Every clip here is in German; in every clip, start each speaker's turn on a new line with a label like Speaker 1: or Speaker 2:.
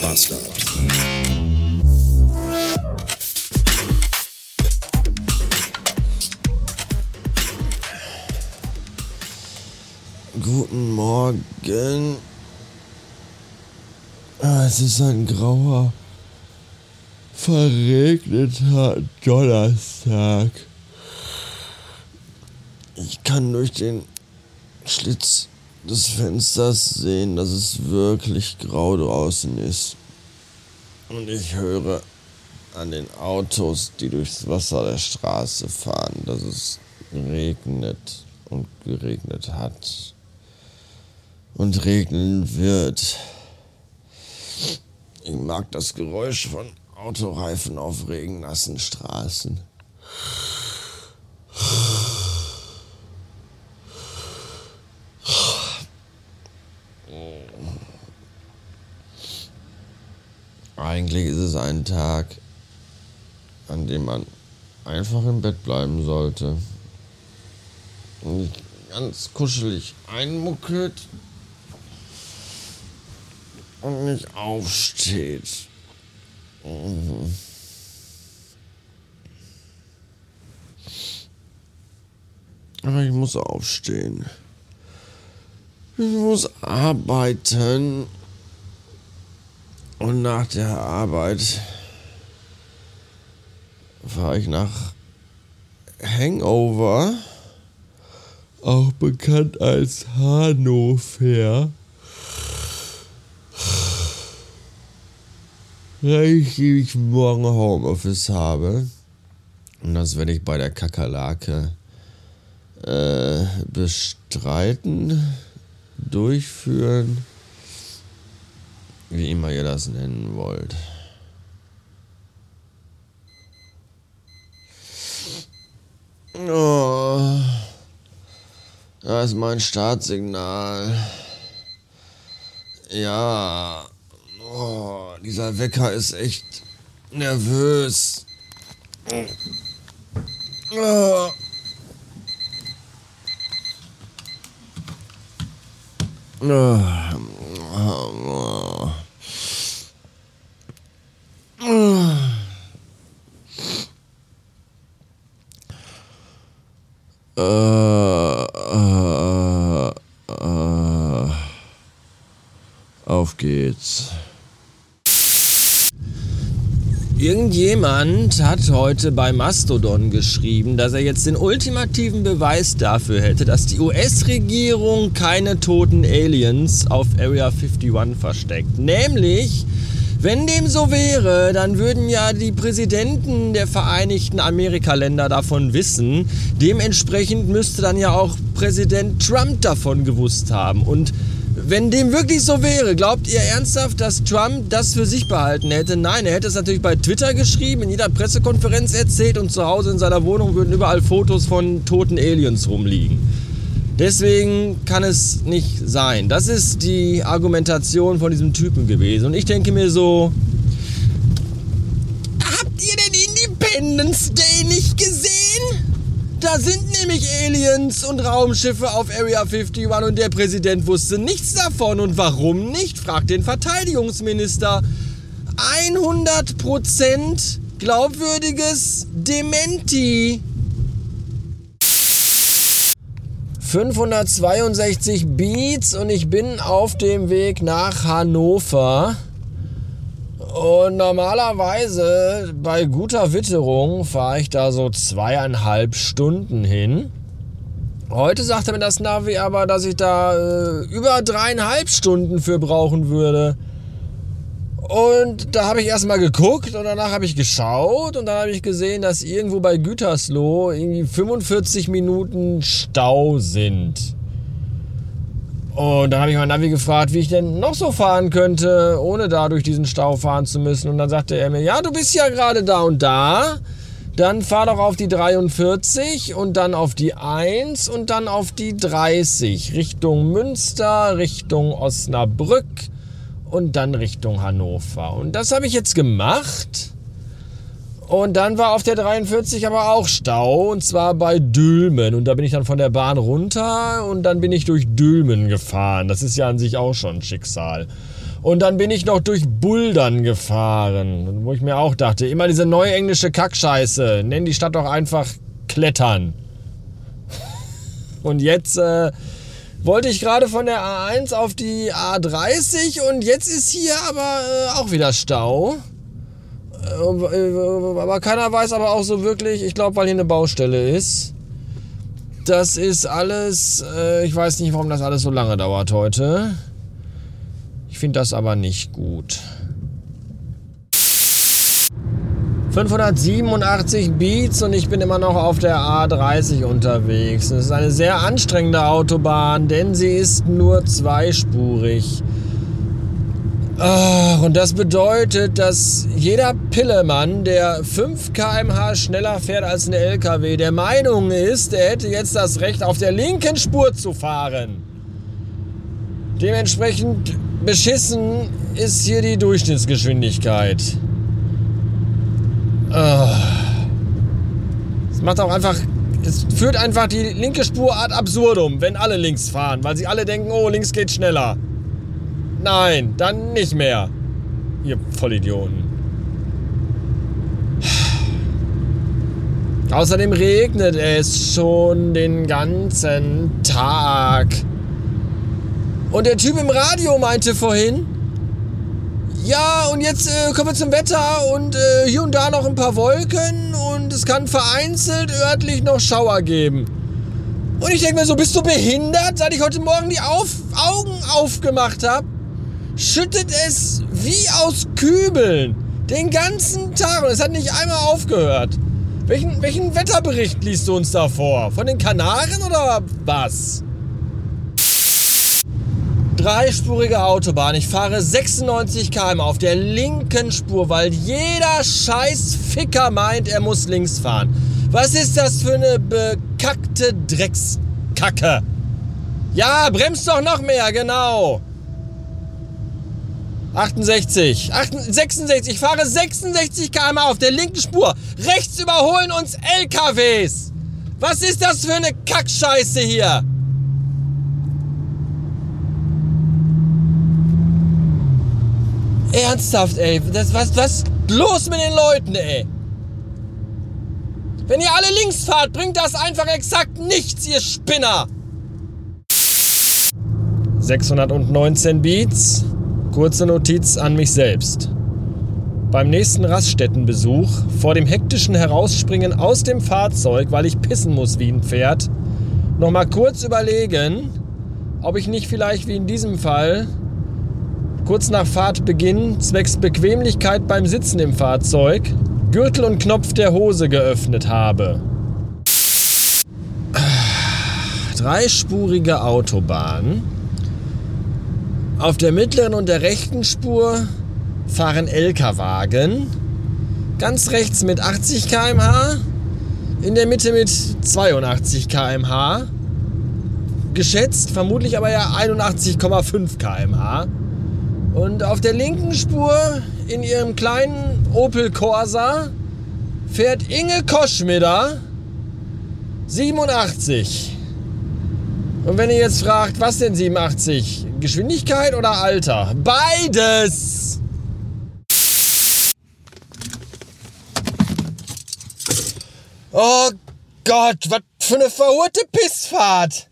Speaker 1: Bastard.
Speaker 2: Guten Morgen. Ah, Es ist ein grauer, verregneter Donnerstag. Ich kann durch den Schlitz des Fensters sehen, dass es wirklich grau draußen ist. Und ich höre an den Autos, die durchs Wasser der Straße fahren, dass es regnet und geregnet hat und regnen wird. Ich mag das Geräusch von Autoreifen auf regennassen Straßen. Eigentlich ist es ein Tag, an dem man einfach im Bett bleiben sollte. Und sich ganz kuschelig einmuckelt und nicht aufsteht. Aber ich muss aufstehen. Ich muss arbeiten. Und nach der Arbeit fahre ich nach Hangover, auch bekannt als Hannover. weil ich morgen Homeoffice habe. Und das werde ich bei der Kakerlake äh, bestreiten, durchführen, wie immer ihr das nennen wollt. Oh, da ist mein Startsignal. Ja. Oh, dieser Wecker ist echt nervös. Oh. Oh. Äh, äh, äh. Auf geht's. Irgendjemand hat heute bei Mastodon geschrieben, dass er jetzt den ultimativen Beweis dafür hätte, dass die US-Regierung keine toten Aliens auf Area 51 versteckt. Nämlich, wenn dem so wäre, dann würden ja die Präsidenten der Vereinigten Amerikaländer davon wissen. Dementsprechend müsste dann ja auch Präsident Trump davon gewusst haben. Und wenn dem wirklich so wäre, glaubt ihr ernsthaft, dass Trump das für sich behalten hätte? Nein, er hätte es natürlich bei Twitter geschrieben, in jeder Pressekonferenz erzählt und zu Hause in seiner Wohnung würden überall Fotos von toten Aliens rumliegen. Deswegen kann es nicht sein. Das ist die Argumentation von diesem Typen gewesen. Und ich denke mir so, habt ihr den Independence Day nicht gesehen? Da sind nämlich Aliens und Raumschiffe auf Area 51 und der Präsident wusste nichts davon. Und warum nicht? fragt den Verteidigungsminister. 100% glaubwürdiges Dementi. 562 Beats und ich bin auf dem Weg nach Hannover. Und normalerweise bei guter Witterung fahre ich da so zweieinhalb Stunden hin. Heute sagte mir das Navi aber, dass ich da äh, über dreieinhalb Stunden für brauchen würde. Und da habe ich erstmal geguckt und danach habe ich geschaut und dann habe ich gesehen, dass irgendwo bei Gütersloh irgendwie 45 Minuten Stau sind. Und dann habe ich mein Navi gefragt, wie ich denn noch so fahren könnte, ohne da durch diesen Stau fahren zu müssen. Und dann sagte er mir, ja, du bist ja gerade da und da. Dann fahr doch auf die 43 und dann auf die 1 und dann auf die 30. Richtung Münster, Richtung Osnabrück und dann Richtung Hannover. Und das habe ich jetzt gemacht. Und dann war auf der 43 aber auch Stau und zwar bei Dülmen. Und da bin ich dann von der Bahn runter und dann bin ich durch Dülmen gefahren. Das ist ja an sich auch schon ein Schicksal. Und dann bin ich noch durch Buldern gefahren, wo ich mir auch dachte, immer diese neue englische Kackscheiße, nenn die Stadt doch einfach Klettern. Und jetzt äh, wollte ich gerade von der A1 auf die A30 und jetzt ist hier aber äh, auch wieder Stau. Äh, aber keiner weiß aber auch so wirklich, ich glaube, weil hier eine Baustelle ist. Das ist alles, äh, ich weiß nicht, warum das alles so lange dauert heute. Ich finde das aber nicht gut. 587 Beats und ich bin immer noch auf der A30 unterwegs. Es ist eine sehr anstrengende Autobahn, denn sie ist nur zweispurig. Und das bedeutet, dass jeder Pillemann, der 5 km/h schneller fährt als ein LKW, der Meinung ist, er hätte jetzt das Recht, auf der linken Spur zu fahren. Dementsprechend beschissen ist hier die Durchschnittsgeschwindigkeit. Ah. Es macht auch einfach. Es führt einfach die linke Spur ad absurdum, wenn alle links fahren, weil sie alle denken, oh, links geht schneller. Nein, dann nicht mehr. Ihr Vollidioten. Außerdem regnet es schon den ganzen Tag. Und der Typ im Radio meinte vorhin, ja, und jetzt äh, kommen wir zum Wetter und äh, hier und da noch ein paar Wolken und es kann vereinzelt örtlich noch Schauer geben. Und ich denke mir so, bist du behindert, seit ich heute Morgen die Auf Augen aufgemacht habe? Schüttet es wie aus Kübeln. Den ganzen Tag. Und es hat nicht einmal aufgehört. Welchen, welchen Wetterbericht liest du uns da vor? Von den Kanaren oder was? Dreispurige Autobahn. Ich fahre 96 km auf der linken Spur, weil jeder scheiß Ficker meint, er muss links fahren. Was ist das für eine bekackte Dreckskacke? Ja, bremst doch noch mehr, genau. 68, 66, ich fahre 66 km auf der linken Spur. Rechts überholen uns LKWs. Was ist das für eine Kackscheiße hier? Ernsthaft, ey. Das, was, was los mit den Leuten, ey? Wenn ihr alle links fahrt, bringt das einfach exakt nichts, ihr Spinner. 619 Beats. Kurze Notiz an mich selbst. Beim nächsten Raststättenbesuch, vor dem hektischen Herausspringen aus dem Fahrzeug, weil ich pissen muss wie ein Pferd, nochmal kurz überlegen, ob ich nicht vielleicht wie in diesem Fall kurz nach Fahrtbeginn zwecks Bequemlichkeit beim Sitzen im Fahrzeug Gürtel und Knopf der Hose geöffnet habe. Dreispurige Autobahn. Auf der mittleren und der rechten Spur fahren LKW-Wagen. Ganz rechts mit 80 km/h, in der Mitte mit 82 km/h. Geschätzt, vermutlich aber ja 81,5 km/h. Und auf der linken Spur in ihrem kleinen Opel Corsa fährt Inge Koschmider 87. Und wenn ihr jetzt fragt, was denn 87? Geschwindigkeit oder Alter? Beides! Oh Gott, was für eine verhurte Pissfahrt!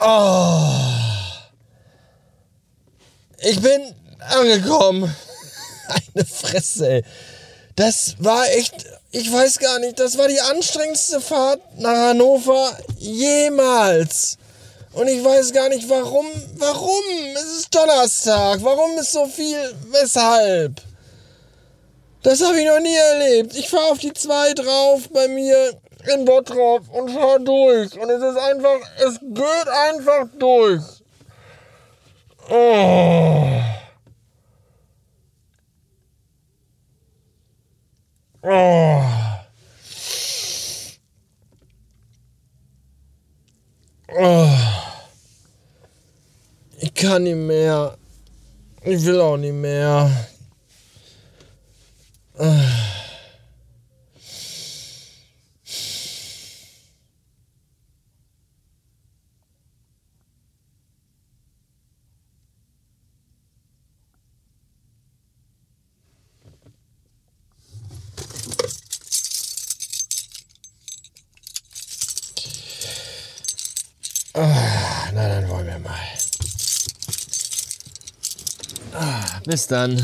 Speaker 2: Oh. Ich bin angekommen. Eine Fresse, ey. Das war echt, ich weiß gar nicht, das war die anstrengendste Fahrt nach Hannover jemals. Und ich weiß gar nicht warum, warum? Es ist Donnerstag, warum ist so viel, weshalb? Das habe ich noch nie erlebt. Ich fahre auf die 2 drauf bei mir in Bottrop und fahre durch. Und es ist einfach, es geht einfach durch. Oh. kann nicht mehr. Ich will auch nicht mehr. Ah, na dann wollen wir mal. Bis dann.